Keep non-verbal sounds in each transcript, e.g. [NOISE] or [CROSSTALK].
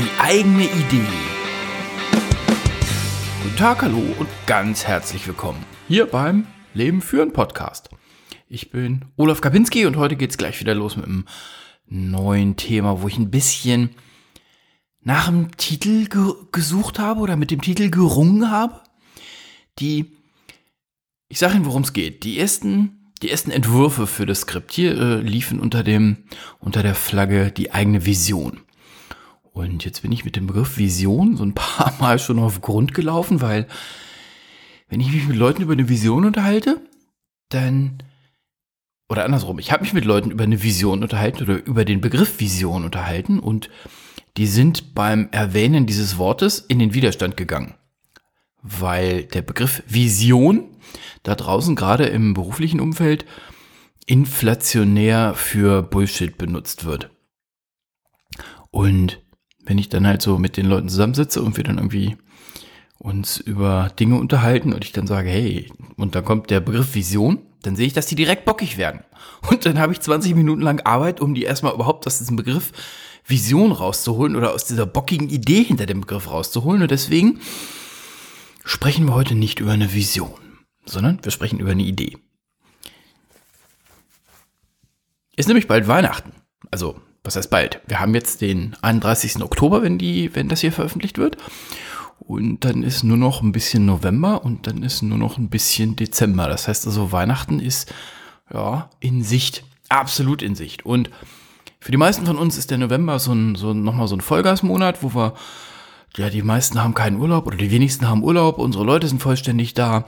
die eigene Idee. Guten Tag, hallo und ganz herzlich willkommen hier beim Leben führen Podcast. Ich bin Olaf Kapinski und heute geht's gleich wieder los mit einem neuen Thema, wo ich ein bisschen nach dem Titel ge gesucht habe oder mit dem Titel gerungen habe. Die, ich sage Ihnen, worum es geht. Die ersten, die ersten Entwürfe für das Skript hier äh, liefen unter dem, unter der Flagge die eigene Vision. Und jetzt bin ich mit dem Begriff Vision so ein paar [LAUGHS] Mal schon auf Grund gelaufen, weil wenn ich mich mit Leuten über eine Vision unterhalte, dann oder andersrum, ich habe mich mit Leuten über eine Vision unterhalten oder über den Begriff Vision unterhalten und die sind beim Erwähnen dieses Wortes in den Widerstand gegangen. Weil der Begriff Vision da draußen gerade im beruflichen Umfeld inflationär für Bullshit benutzt wird. Und wenn ich dann halt so mit den Leuten zusammensitze und wir dann irgendwie uns über Dinge unterhalten und ich dann sage, hey, und dann kommt der Begriff Vision, dann sehe ich, dass die direkt bockig werden. Und dann habe ich 20 Minuten lang Arbeit, um die erstmal überhaupt aus diesem Begriff Vision rauszuholen oder aus dieser bockigen Idee hinter dem Begriff rauszuholen. Und deswegen sprechen wir heute nicht über eine Vision, sondern wir sprechen über eine Idee. Ist nämlich bald Weihnachten. Also, was heißt bald? Wir haben jetzt den 31. Oktober, wenn, die, wenn das hier veröffentlicht wird. Und dann ist nur noch ein bisschen November und dann ist nur noch ein bisschen Dezember. Das heißt also, Weihnachten ist ja in Sicht, absolut in Sicht. Und für die meisten von uns ist der November so, ein, so nochmal so ein Vollgasmonat, wo wir, ja, die meisten haben keinen Urlaub oder die wenigsten haben Urlaub, unsere Leute sind vollständig da.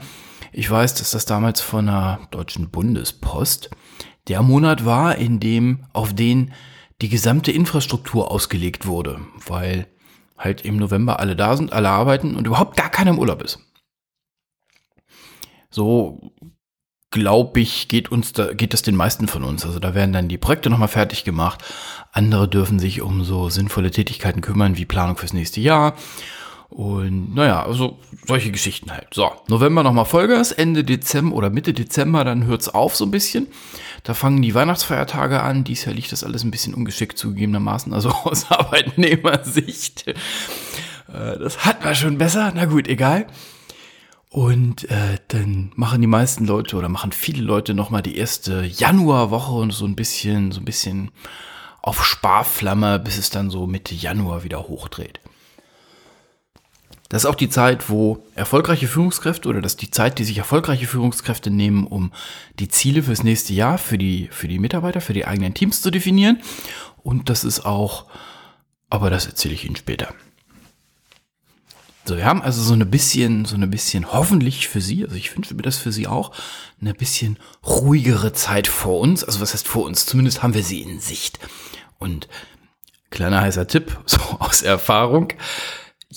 Ich weiß, dass das damals von der Deutschen Bundespost der Monat war, in dem auf den die gesamte Infrastruktur ausgelegt wurde, weil halt im November alle da sind, alle arbeiten und überhaupt gar keiner im Urlaub ist. So glaube ich, geht uns da, geht das den meisten von uns. Also da werden dann die Projekte nochmal fertig gemacht. Andere dürfen sich um so sinnvolle Tätigkeiten kümmern, wie Planung fürs nächste Jahr. Und naja, also solche Geschichten halt. So, November nochmal Vollgas, Ende Dezember oder Mitte Dezember, dann hört's auf so ein bisschen. Da fangen die Weihnachtsfeiertage an. Dies Jahr liegt das alles ein bisschen ungeschickt zugegebenermaßen, also [LAUGHS] aus Arbeitnehmersicht. Äh, das hat man schon besser. Na gut, egal. Und äh, dann machen die meisten Leute oder machen viele Leute nochmal die erste Januarwoche und so ein bisschen, so ein bisschen auf Sparflamme, bis es dann so Mitte Januar wieder hochdreht. Das ist auch die Zeit, wo erfolgreiche Führungskräfte oder das ist die Zeit, die sich erfolgreiche Führungskräfte nehmen, um die Ziele fürs nächste Jahr für die, für die Mitarbeiter, für die eigenen Teams zu definieren. Und das ist auch, aber das erzähle ich Ihnen später. So, wir haben also so eine bisschen, so eine bisschen hoffentlich für Sie, also ich wünsche mir das für Sie auch, eine bisschen ruhigere Zeit vor uns. Also was heißt vor uns? Zumindest haben wir sie in Sicht. Und kleiner heißer Tipp, [LAUGHS] so aus Erfahrung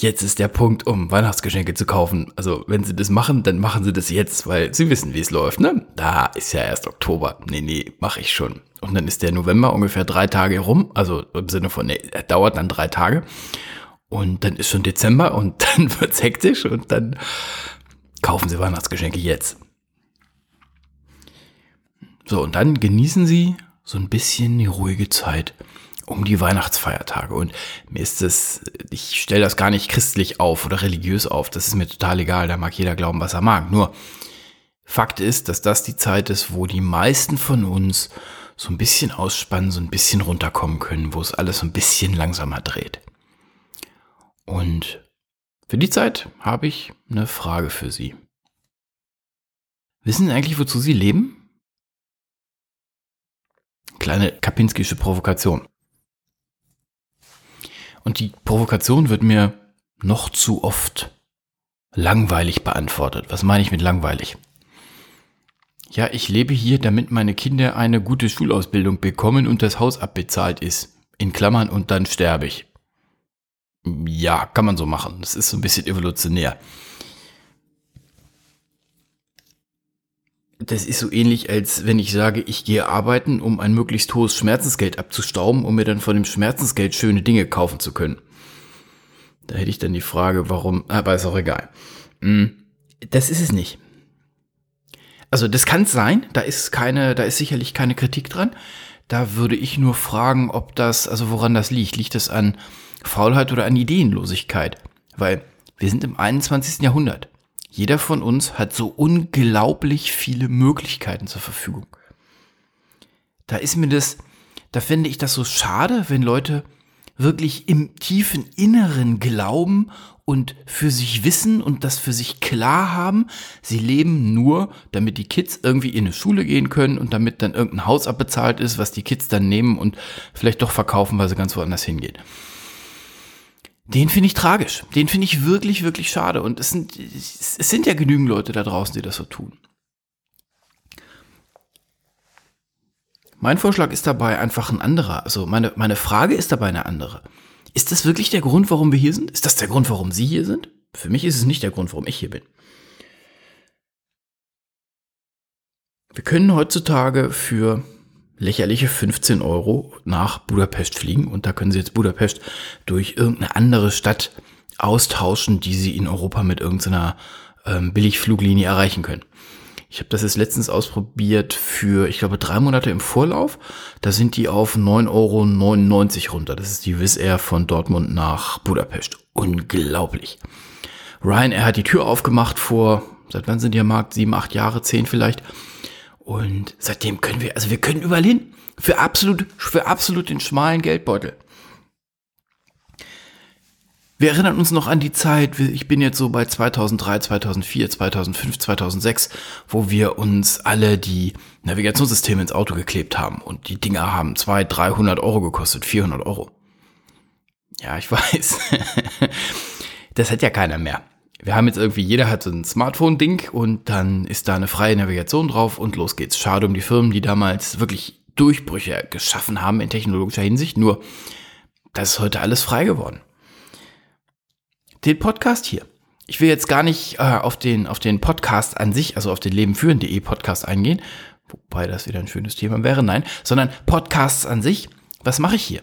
jetzt ist der Punkt, um Weihnachtsgeschenke zu kaufen. Also, wenn Sie das machen, dann machen Sie das jetzt, weil Sie wissen, wie es läuft, ne? Da ist ja erst Oktober. Nee, nee, mache ich schon. Und dann ist der November ungefähr drei Tage rum. Also im Sinne von, nee, er dauert dann drei Tage. Und dann ist schon Dezember und [LAUGHS] dann wird's hektisch und dann kaufen Sie Weihnachtsgeschenke jetzt. So, und dann genießen Sie so ein bisschen die ruhige Zeit um die Weihnachtsfeiertage. Und mir ist das, ich stelle das gar nicht christlich auf oder religiös auf. Das ist mir total egal. Da mag jeder glauben, was er mag. Nur Fakt ist, dass das die Zeit ist, wo die meisten von uns so ein bisschen ausspannen, so ein bisschen runterkommen können, wo es alles so ein bisschen langsamer dreht. Und für die Zeit habe ich eine Frage für Sie. Wissen Sie eigentlich, wozu Sie leben? Kleine kapinskische Provokation. Und die Provokation wird mir noch zu oft langweilig beantwortet. Was meine ich mit langweilig? Ja, ich lebe hier, damit meine Kinder eine gute Schulausbildung bekommen und das Haus abbezahlt ist. In Klammern und dann sterbe ich. Ja, kann man so machen. Das ist so ein bisschen evolutionär. Das ist so ähnlich, als wenn ich sage, ich gehe arbeiten, um ein möglichst hohes Schmerzensgeld abzustauben, um mir dann von dem Schmerzensgeld schöne Dinge kaufen zu können. Da hätte ich dann die Frage, warum, aber ist auch egal. Hm, das ist es nicht. Also das kann es sein, da ist keine, da ist sicherlich keine Kritik dran. Da würde ich nur fragen, ob das, also woran das liegt. Liegt das an Faulheit oder an Ideenlosigkeit? Weil wir sind im 21. Jahrhundert. Jeder von uns hat so unglaublich viele Möglichkeiten zur Verfügung. Da ist mir das, da finde ich das so schade, wenn Leute wirklich im tiefen Inneren glauben und für sich wissen und das für sich klar haben, sie leben nur, damit die Kids irgendwie in eine Schule gehen können und damit dann irgendein Haus abbezahlt ist, was die Kids dann nehmen und vielleicht doch verkaufen, weil sie ganz woanders hingehen. Den finde ich tragisch. Den finde ich wirklich, wirklich schade. Und es sind, es sind ja genügend Leute da draußen, die das so tun. Mein Vorschlag ist dabei einfach ein anderer. Also meine, meine Frage ist dabei eine andere. Ist das wirklich der Grund, warum wir hier sind? Ist das der Grund, warum Sie hier sind? Für mich ist es nicht der Grund, warum ich hier bin. Wir können heutzutage für lächerliche 15 Euro nach Budapest fliegen und da können Sie jetzt Budapest durch irgendeine andere Stadt austauschen, die Sie in Europa mit irgendeiner ähm, Billigfluglinie erreichen können. Ich habe das jetzt letztens ausprobiert für, ich glaube, drei Monate im Vorlauf. Da sind die auf 9,99 Euro runter. Das ist die Wizz Air von Dortmund nach Budapest. Unglaublich. Ryanair hat die Tür aufgemacht vor, seit wann sind die am Markt? Sieben, acht Jahre, zehn vielleicht. Und seitdem können wir, also wir können überall hin. Für absolut, für absolut den schmalen Geldbeutel. Wir erinnern uns noch an die Zeit, ich bin jetzt so bei 2003, 2004, 2005, 2006, wo wir uns alle die Navigationssysteme ins Auto geklebt haben und die Dinger haben 200, 300 Euro gekostet, 400 Euro. Ja, ich [LAUGHS] weiß. das hat ja keiner mehr. Wir haben jetzt irgendwie, jeder hat so ein Smartphone-Ding und dann ist da eine freie Navigation drauf und los geht's. Schade um die Firmen, die damals wirklich Durchbrüche geschaffen haben in technologischer Hinsicht, nur das ist heute alles frei geworden den Podcast hier. Ich will jetzt gar nicht äh, auf, den, auf den Podcast an sich, also auf den lebenführen.de Podcast eingehen, wobei das wieder ein schönes Thema wäre, nein, sondern Podcasts an sich. Was mache ich hier?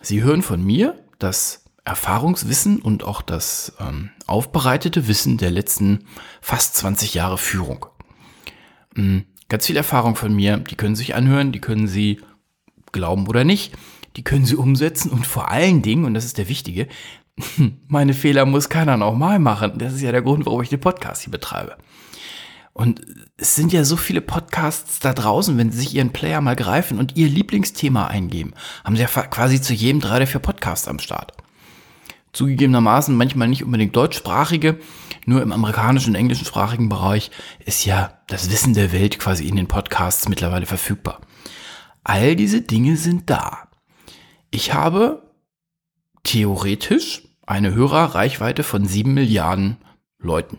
Sie hören von mir das Erfahrungswissen und auch das ähm, aufbereitete Wissen der letzten fast 20 Jahre Führung. Mhm, ganz viel Erfahrung von mir, die können sich anhören, die können Sie glauben oder nicht, die können Sie umsetzen und vor allen Dingen, und das ist der wichtige, [LAUGHS] meine Fehler muss keiner nochmal machen. Das ist ja der Grund, warum ich den Podcast hier betreibe. Und es sind ja so viele Podcasts da draußen, wenn Sie sich Ihren Player mal greifen und Ihr Lieblingsthema eingeben, haben Sie ja quasi zu jedem drei der vier Podcasts am Start. Zugegebenermaßen manchmal nicht unbedingt deutschsprachige, nur im amerikanischen und englischsprachigen Bereich ist ja das Wissen der Welt quasi in den Podcasts mittlerweile verfügbar. All diese Dinge sind da. Ich habe theoretisch eine Hörerreichweite von sieben Milliarden Leuten.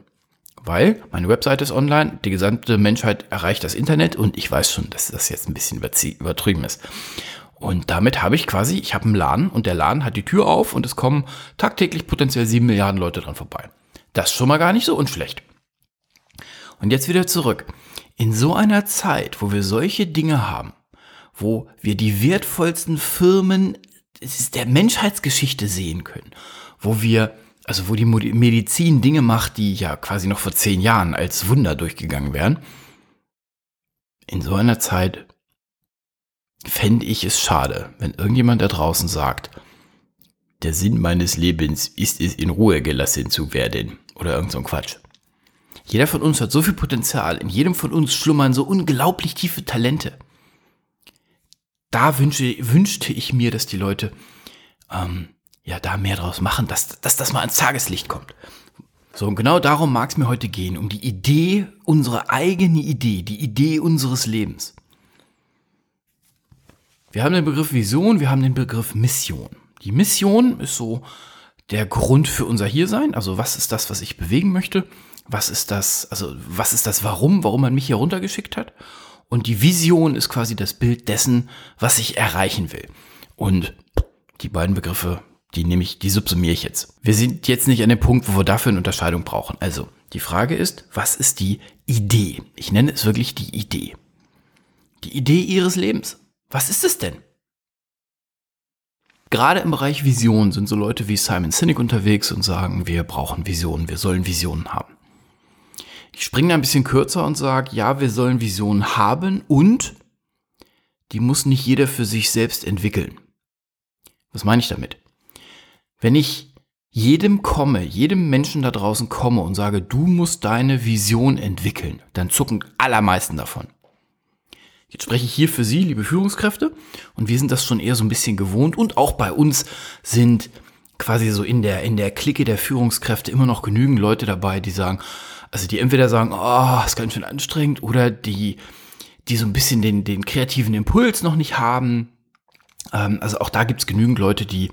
Weil meine Webseite ist online, die gesamte Menschheit erreicht das Internet und ich weiß schon, dass das jetzt ein bisschen übertrieben ist. Und damit habe ich quasi, ich habe einen Laden und der Laden hat die Tür auf und es kommen tagtäglich potenziell sieben Milliarden Leute dran vorbei. Das ist schon mal gar nicht so unschlecht. Und jetzt wieder zurück. In so einer Zeit, wo wir solche Dinge haben, wo wir die wertvollsten Firmen der Menschheitsgeschichte sehen können, wo wir, also wo die Medizin Dinge macht, die ja quasi noch vor zehn Jahren als Wunder durchgegangen wären. In so einer Zeit fände ich es schade, wenn irgendjemand da draußen sagt, der Sinn meines Lebens ist es, in Ruhe gelassen zu werden. Oder irgend so ein Quatsch. Jeder von uns hat so viel Potenzial. In jedem von uns schlummern so unglaublich tiefe Talente da wünsche, wünschte ich mir, dass die Leute ähm, ja da mehr draus machen, dass, dass das mal ans Tageslicht kommt. So, und genau darum mag es mir heute gehen, um die Idee, unsere eigene Idee, die Idee unseres Lebens. Wir haben den Begriff Vision, wir haben den Begriff Mission. Die Mission ist so der Grund für unser Hiersein. Also was ist das, was ich bewegen möchte? Was ist das, also was ist das Warum, warum man mich hier runtergeschickt hat? Und die Vision ist quasi das Bild dessen, was ich erreichen will. Und die beiden Begriffe, die nehme ich, die subsumiere ich jetzt. Wir sind jetzt nicht an dem Punkt, wo wir dafür eine Unterscheidung brauchen. Also, die Frage ist, was ist die Idee? Ich nenne es wirklich die Idee. Die Idee Ihres Lebens. Was ist es denn? Gerade im Bereich Vision sind so Leute wie Simon Sinek unterwegs und sagen, wir brauchen Visionen, wir sollen Visionen haben. Ich springe ein bisschen kürzer und sage, ja, wir sollen Visionen haben und die muss nicht jeder für sich selbst entwickeln. Was meine ich damit? Wenn ich jedem komme, jedem Menschen da draußen komme und sage, du musst deine Vision entwickeln, dann zucken allermeisten davon. Jetzt spreche ich hier für Sie, liebe Führungskräfte, und wir sind das schon eher so ein bisschen gewohnt und auch bei uns sind quasi so in der, in der Clique der Führungskräfte immer noch genügend Leute dabei, die sagen, also die entweder sagen, oh, ist ganz schön anstrengend, oder die, die so ein bisschen den, den kreativen Impuls noch nicht haben. Ähm, also auch da gibt es genügend Leute, die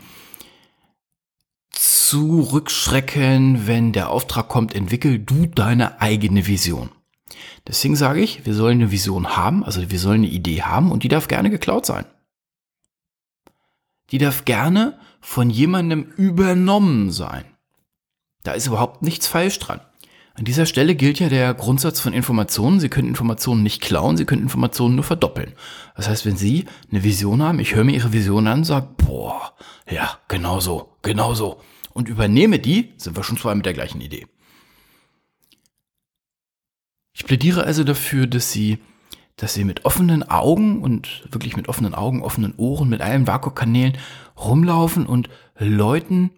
zurückschrecken, wenn der Auftrag kommt, entwickel du deine eigene Vision. Deswegen sage ich, wir sollen eine Vision haben, also wir sollen eine Idee haben und die darf gerne geklaut sein. Die darf gerne von jemandem übernommen sein. Da ist überhaupt nichts falsch dran. An dieser Stelle gilt ja der Grundsatz von Informationen. Sie können Informationen nicht klauen, Sie können Informationen nur verdoppeln. Das heißt, wenn Sie eine Vision haben, ich höre mir Ihre Vision an sage, boah, ja, genau so, genau so. Und übernehme die, sind wir schon zwar mit der gleichen Idee. Ich plädiere also dafür, dass Sie, dass Sie mit offenen Augen und wirklich mit offenen Augen, offenen Ohren, mit allen Vakuumkanälen rumlaufen und Leuten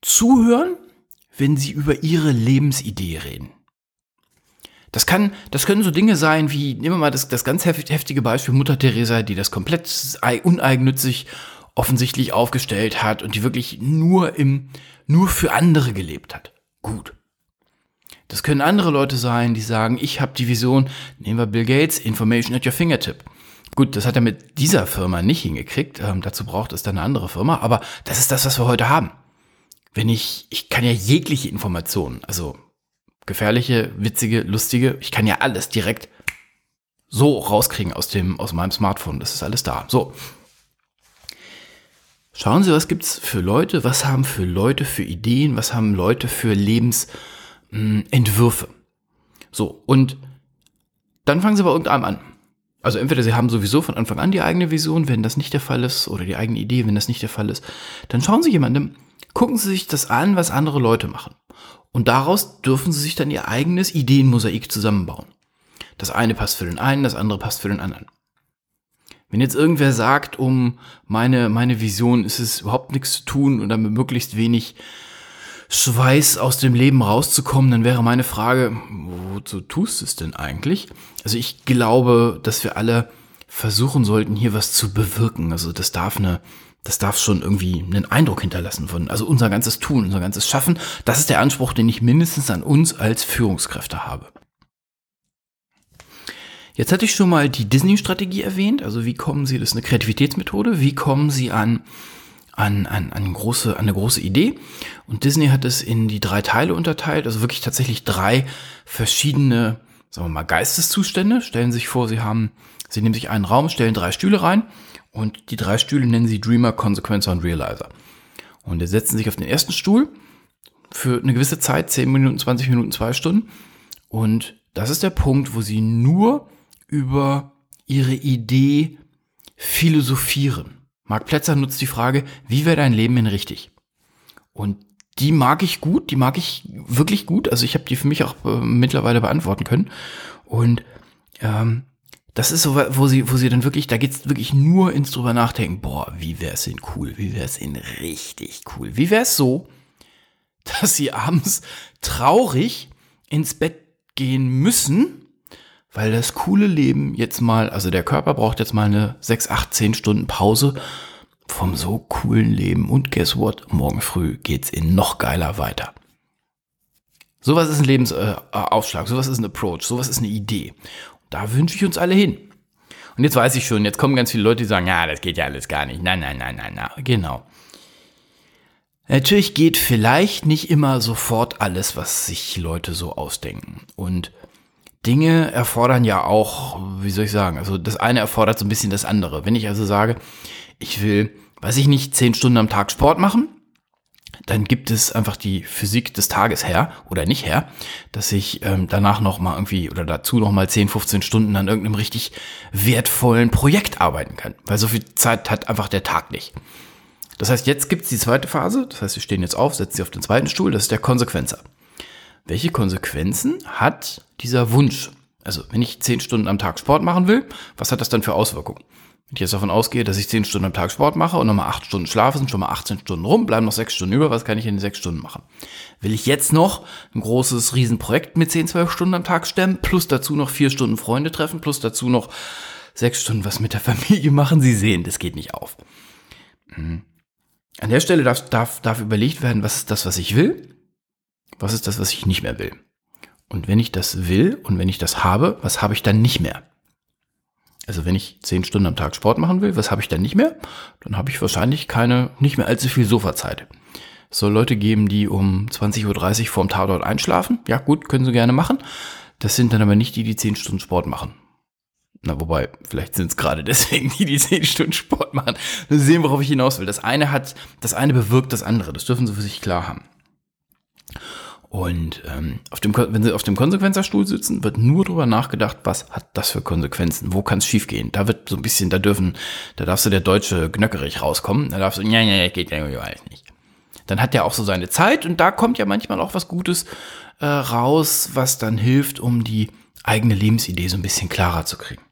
zuhören, wenn sie über ihre Lebensidee reden. Das kann, das können so Dinge sein wie, nehmen wir mal das, das ganz heftige Beispiel Mutter Teresa, die das komplett uneigennützig offensichtlich aufgestellt hat und die wirklich nur im, nur für andere gelebt hat. Gut. Das können andere Leute sein, die sagen, ich habe die Vision, nehmen wir Bill Gates, Information at your fingertip. Gut, das hat er mit dieser Firma nicht hingekriegt. Ähm, dazu braucht es dann eine andere Firma. Aber das ist das, was wir heute haben. Wenn ich, ich kann ja jegliche Informationen, also gefährliche, witzige, lustige, ich kann ja alles direkt so rauskriegen aus dem, aus meinem Smartphone. Das ist alles da. So. Schauen Sie, was gibt's für Leute? Was haben für Leute für Ideen? Was haben Leute für Lebensentwürfe? So. Und dann fangen Sie bei irgendeinem an. Also entweder sie haben sowieso von Anfang an die eigene Vision, wenn das nicht der Fall ist, oder die eigene Idee, wenn das nicht der Fall ist, dann schauen Sie jemandem, gucken Sie sich das an, was andere Leute machen. Und daraus dürfen Sie sich dann Ihr eigenes Ideenmosaik zusammenbauen. Das eine passt für den einen, das andere passt für den anderen. Wenn jetzt irgendwer sagt, um meine, meine Vision ist es überhaupt nichts zu tun oder mit möglichst wenig Schweiß aus dem Leben rauszukommen, dann wäre meine Frage, wozu tust du es denn eigentlich? Also ich glaube, dass wir alle versuchen sollten, hier was zu bewirken. Also das darf eine, das darf schon irgendwie einen Eindruck hinterlassen von, also unser ganzes Tun, unser ganzes Schaffen. Das ist der Anspruch, den ich mindestens an uns als Führungskräfte habe. Jetzt hatte ich schon mal die Disney-Strategie erwähnt. Also wie kommen Sie, das ist eine Kreativitätsmethode, wie kommen Sie an an, an, an, große, an eine große Idee. Und Disney hat es in die drei Teile unterteilt, also wirklich tatsächlich drei verschiedene, sagen wir mal, Geisteszustände. Stellen sich vor, Sie haben, Sie nehmen sich einen Raum, stellen drei Stühle rein und die drei Stühle nennen Sie Dreamer, Consequencer und Realizer. Und Sie setzen sich auf den ersten Stuhl für eine gewisse Zeit, 10 Minuten, 20 Minuten, zwei Stunden. Und das ist der Punkt, wo Sie nur über Ihre Idee philosophieren. Marc Plätzer nutzt die Frage, wie wäre dein Leben in richtig? Und die mag ich gut, die mag ich wirklich gut. Also ich habe die für mich auch äh, mittlerweile beantworten können. Und ähm, das ist so, wo sie, wo sie dann wirklich, da geht's wirklich nur ins drüber nachdenken. Boah, wie wär's denn cool? Wie wär's denn richtig cool? Wie wär's so, [LAUGHS] dass sie abends traurig ins Bett gehen müssen, weil das coole Leben jetzt mal, also der Körper braucht jetzt mal eine 6, 8, 10 Stunden Pause vom so coolen Leben. Und guess what? Morgen früh geht's in noch geiler weiter. Sowas ist ein Lebensaufschlag, äh, sowas ist ein Approach, sowas ist eine Idee. da wünsche ich uns alle hin. Und jetzt weiß ich schon, jetzt kommen ganz viele Leute, die sagen, ja, das geht ja alles gar nicht. Nein, nein, nein, nein, nein. Genau. Natürlich geht vielleicht nicht immer sofort alles, was sich Leute so ausdenken. Und Dinge erfordern ja auch, wie soll ich sagen, also das eine erfordert so ein bisschen das andere. Wenn ich also sage, ich will, weiß ich nicht, zehn Stunden am Tag Sport machen, dann gibt es einfach die Physik des Tages her oder nicht her, dass ich ähm, danach noch mal irgendwie oder dazu noch mal 10, 15 Stunden an irgendeinem richtig wertvollen Projekt arbeiten kann, weil so viel Zeit hat einfach der Tag nicht. Das heißt, jetzt gibt es die zweite Phase, das heißt, wir stehen jetzt auf, setzen sie auf den zweiten Stuhl, das ist der Konsequenzer welche Konsequenzen hat dieser Wunsch? Also, wenn ich 10 Stunden am Tag Sport machen will, was hat das dann für Auswirkungen? Wenn ich jetzt davon ausgehe, dass ich 10 Stunden am Tag Sport mache und nochmal 8 Stunden schlafe, sind schon mal 18 Stunden rum, bleiben noch 6 Stunden über, was kann ich in den 6 Stunden machen? Will ich jetzt noch ein großes Riesenprojekt mit 10, 12 Stunden am Tag stemmen, plus dazu noch 4 Stunden Freunde treffen, plus dazu noch 6 Stunden was mit der Familie machen? Sie sehen, das geht nicht auf. Mhm. An der Stelle darf, darf, darf überlegt werden, was ist das, was ich will? Was ist das, was ich nicht mehr will? Und wenn ich das will und wenn ich das habe, was habe ich dann nicht mehr? Also wenn ich zehn Stunden am Tag Sport machen will, was habe ich dann nicht mehr? Dann habe ich wahrscheinlich keine, nicht mehr allzu viel Sofazeit. Es soll Leute geben, die um 20.30 Uhr vorm Tatort einschlafen. Ja gut, können sie gerne machen. Das sind dann aber nicht die, die zehn Stunden Sport machen. Na, wobei, vielleicht sind es gerade deswegen die, die zehn Stunden Sport machen. Sie sehen, worauf ich hinaus will. Das eine hat, das eine bewirkt das andere. Das dürfen sie für sich klar haben. Und ähm, auf dem, wenn Sie auf dem Konsequenzerstuhl sitzen, wird nur darüber nachgedacht, was hat das für Konsequenzen, wo kann es schiefgehen. Da wird so ein bisschen, da dürfen, da darfst du der deutsche Gnöckerich rauskommen, da darfst du, ja, ja, geht ja alles nicht. Dann hat der auch so seine Zeit und da kommt ja manchmal auch was Gutes äh, raus, was dann hilft, um die eigene Lebensidee so ein bisschen klarer zu kriegen.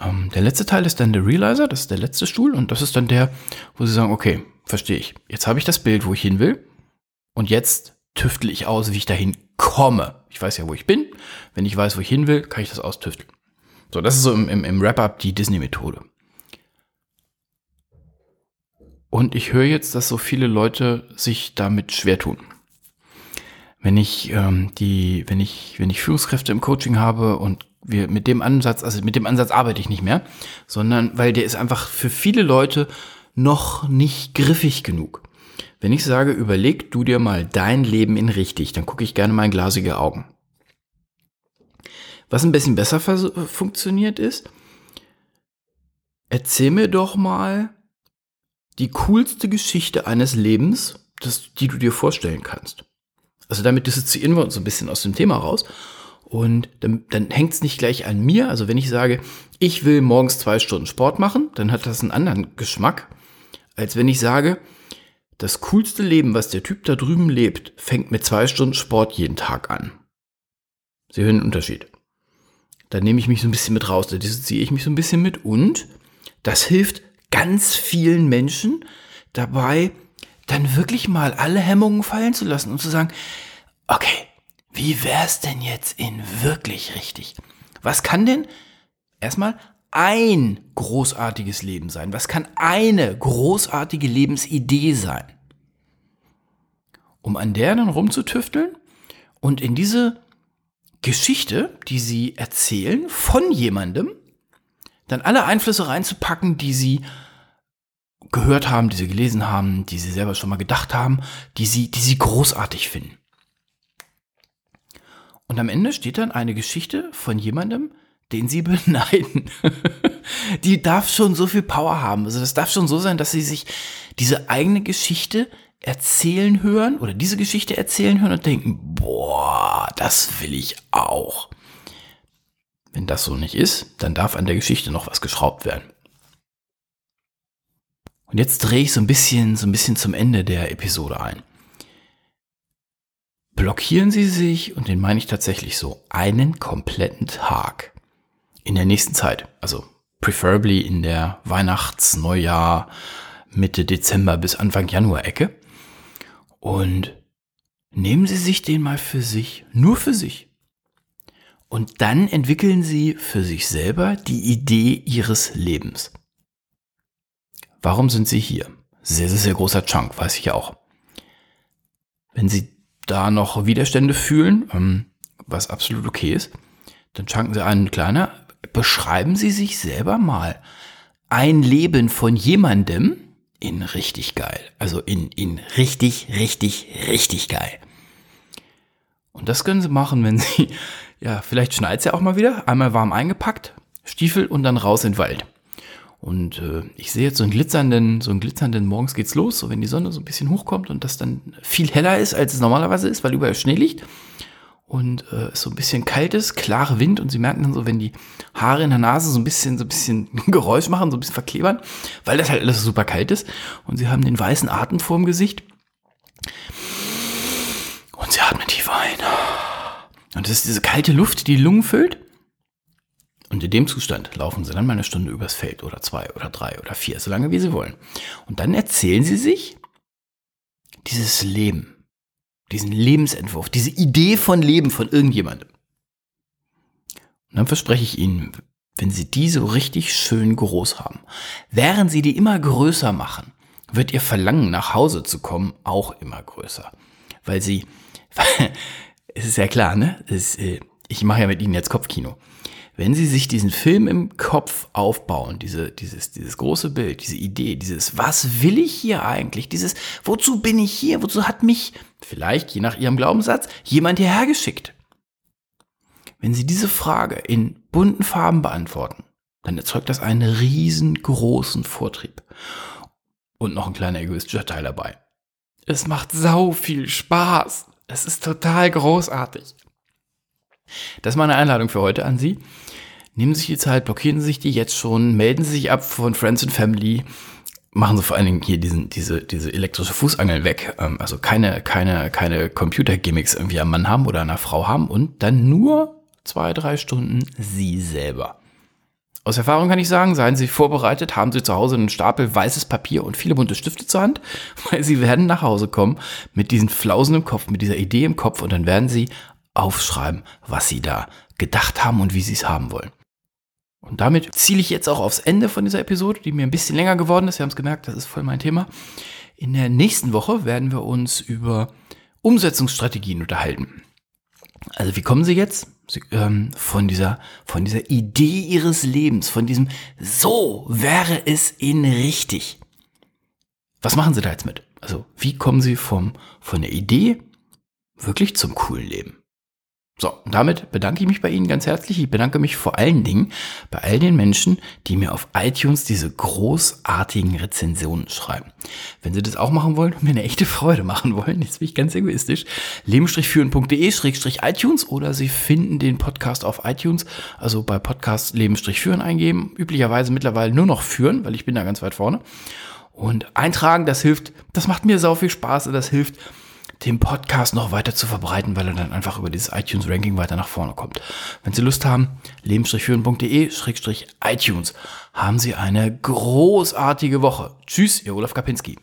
Ähm, der letzte Teil ist dann der Realizer, das ist der letzte Stuhl und das ist dann der, wo Sie sagen, okay, verstehe ich. Jetzt habe ich das Bild, wo ich hin will und jetzt tüftel ich aus, wie ich dahin komme. Ich weiß ja, wo ich bin. Wenn ich weiß, wo ich hin will, kann ich das austüfteln. So, das ist so im, im, im Wrap-up die Disney-Methode. Und ich höre jetzt, dass so viele Leute sich damit schwer tun. Wenn ich ähm, die, wenn ich, wenn ich Führungskräfte im Coaching habe und wir mit dem Ansatz, also mit dem Ansatz arbeite ich nicht mehr, sondern weil der ist einfach für viele Leute noch nicht griffig genug. Wenn ich sage, überleg du dir mal dein Leben in richtig, dann gucke ich gerne mal in glasige Augen. Was ein bisschen besser funktioniert ist, erzähl mir doch mal die coolste Geschichte eines Lebens, das, die du dir vorstellen kannst. Also damit dissoziieren wir uns so ein bisschen aus dem Thema raus. Und dann, dann hängt es nicht gleich an mir. Also wenn ich sage, ich will morgens zwei Stunden Sport machen, dann hat das einen anderen Geschmack, als wenn ich sage, das coolste Leben, was der Typ da drüben lebt, fängt mit zwei Stunden Sport jeden Tag an. Sie hören den Unterschied. Da nehme ich mich so ein bisschen mit raus, da dissoziiere ich mich so ein bisschen mit und das hilft ganz vielen Menschen dabei, dann wirklich mal alle Hemmungen fallen zu lassen und zu sagen, okay, wie wär's denn jetzt in wirklich richtig? Was kann denn erstmal ein großartiges Leben sein? Was kann eine großartige Lebensidee sein? Um an der dann rumzutüfteln und in diese Geschichte, die sie erzählen, von jemandem, dann alle Einflüsse reinzupacken, die sie gehört haben, die sie gelesen haben, die sie selber schon mal gedacht haben, die sie, die sie großartig finden. Und am Ende steht dann eine Geschichte von jemandem, den sie [LAUGHS] beneiden. die darf schon so viel Power haben. Also das darf schon so sein, dass sie sich diese eigene Geschichte erzählen hören oder diese Geschichte erzählen hören und denken, boah, das will ich auch. Wenn das so nicht ist, dann darf an der Geschichte noch was geschraubt werden. Und jetzt drehe ich so ein bisschen, so ein bisschen zum Ende der Episode ein. Blockieren Sie sich, und den meine ich tatsächlich so, einen kompletten Tag in der nächsten Zeit. Also preferably in der Weihnachts-, Neujahr, Mitte Dezember bis Anfang Januar-Ecke. Und nehmen Sie sich den mal für sich, nur für sich. Und dann entwickeln Sie für sich selber die Idee Ihres Lebens. Warum sind Sie hier? Sehr, sehr, sehr großer Chunk, weiß ich ja auch. Wenn Sie da noch Widerstände fühlen, ähm, was absolut okay ist, dann chunken Sie einen kleiner, beschreiben Sie sich selber mal ein Leben von jemandem in richtig geil. Also in, in richtig, richtig, richtig geil. Und das können Sie machen, wenn Sie, [LAUGHS] ja, vielleicht schneit es ja auch mal wieder, einmal warm eingepackt, Stiefel und dann raus in den Wald. Und äh, ich sehe jetzt so einen glitzernden, so einen glitzernden, morgens geht's los, so wenn die Sonne so ein bisschen hochkommt und das dann viel heller ist, als es normalerweise ist, weil überall Schnee liegt und äh, es so ein bisschen kalt ist, klare Wind und sie merken dann so, wenn die Haare in der Nase so ein bisschen, so ein bisschen [LAUGHS] Geräusch machen, so ein bisschen verklebern, weil das halt alles super kalt ist und sie haben den weißen Atem vorm Gesicht und sie atmen tief ein Und das ist diese kalte Luft, die die Lungen füllt. Und in dem Zustand laufen sie dann mal eine Stunde übers Feld oder zwei oder drei oder vier, so lange wie sie wollen. Und dann erzählen sie sich dieses Leben, diesen Lebensentwurf, diese Idee von Leben von irgendjemandem. Und dann verspreche ich Ihnen, wenn Sie die so richtig schön groß haben, während Sie die immer größer machen, wird Ihr Verlangen nach Hause zu kommen auch immer größer. Weil Sie, [LAUGHS] es ist ja klar, ne? Ist, äh, ich mache ja mit Ihnen jetzt Kopfkino. Wenn Sie sich diesen Film im Kopf aufbauen, diese, dieses, dieses große Bild, diese Idee, dieses, was will ich hier eigentlich, dieses, wozu bin ich hier, wozu hat mich, vielleicht je nach Ihrem Glaubenssatz, jemand hierher geschickt? Wenn Sie diese Frage in bunten Farben beantworten, dann erzeugt das einen riesengroßen Vortrieb. Und noch ein kleiner egoistischer Teil dabei. Es macht sau viel Spaß. Es ist total großartig. Das ist meine Einladung für heute an Sie. Nehmen Sie sich die Zeit, blockieren Sie sich die jetzt schon, melden Sie sich ab von Friends and Family, machen Sie vor allen Dingen hier diesen, diese, diese elektrische Fußangel weg. Ähm, also keine, keine, keine Computer-Gimmicks irgendwie am Mann haben oder einer Frau haben und dann nur zwei, drei Stunden Sie selber. Aus Erfahrung kann ich sagen, seien Sie vorbereitet, haben Sie zu Hause einen Stapel weißes Papier und viele bunte Stifte zur Hand, [LAUGHS] weil Sie werden nach Hause kommen mit diesen Flausen im Kopf, mit dieser Idee im Kopf und dann werden Sie aufschreiben, was Sie da gedacht haben und wie Sie es haben wollen. Und damit ziele ich jetzt auch aufs Ende von dieser Episode, die mir ein bisschen länger geworden ist. Sie haben es gemerkt, das ist voll mein Thema. In der nächsten Woche werden wir uns über Umsetzungsstrategien unterhalten. Also wie kommen Sie jetzt Sie, ähm, von dieser von dieser Idee Ihres Lebens, von diesem so wäre es in richtig? Was machen Sie da jetzt mit? Also wie kommen Sie vom von der Idee wirklich zum coolen Leben? So, damit bedanke ich mich bei Ihnen ganz herzlich. Ich bedanke mich vor allen Dingen bei all den Menschen, die mir auf iTunes diese großartigen Rezensionen schreiben. Wenn Sie das auch machen wollen und mir eine echte Freude machen wollen, jetzt bin ich ganz egoistisch, leben-führen.de-iTunes oder Sie finden den Podcast auf iTunes, also bei Podcast leben-führen eingeben. Üblicherweise mittlerweile nur noch führen, weil ich bin da ganz weit vorne. Und eintragen, das hilft, das macht mir sau viel Spaß das hilft, den Podcast noch weiter zu verbreiten, weil er dann einfach über dieses iTunes-Ranking weiter nach vorne kommt. Wenn Sie Lust haben, leben-führen.de-iTunes. Haben Sie eine großartige Woche. Tschüss, Ihr Olaf Kapinski.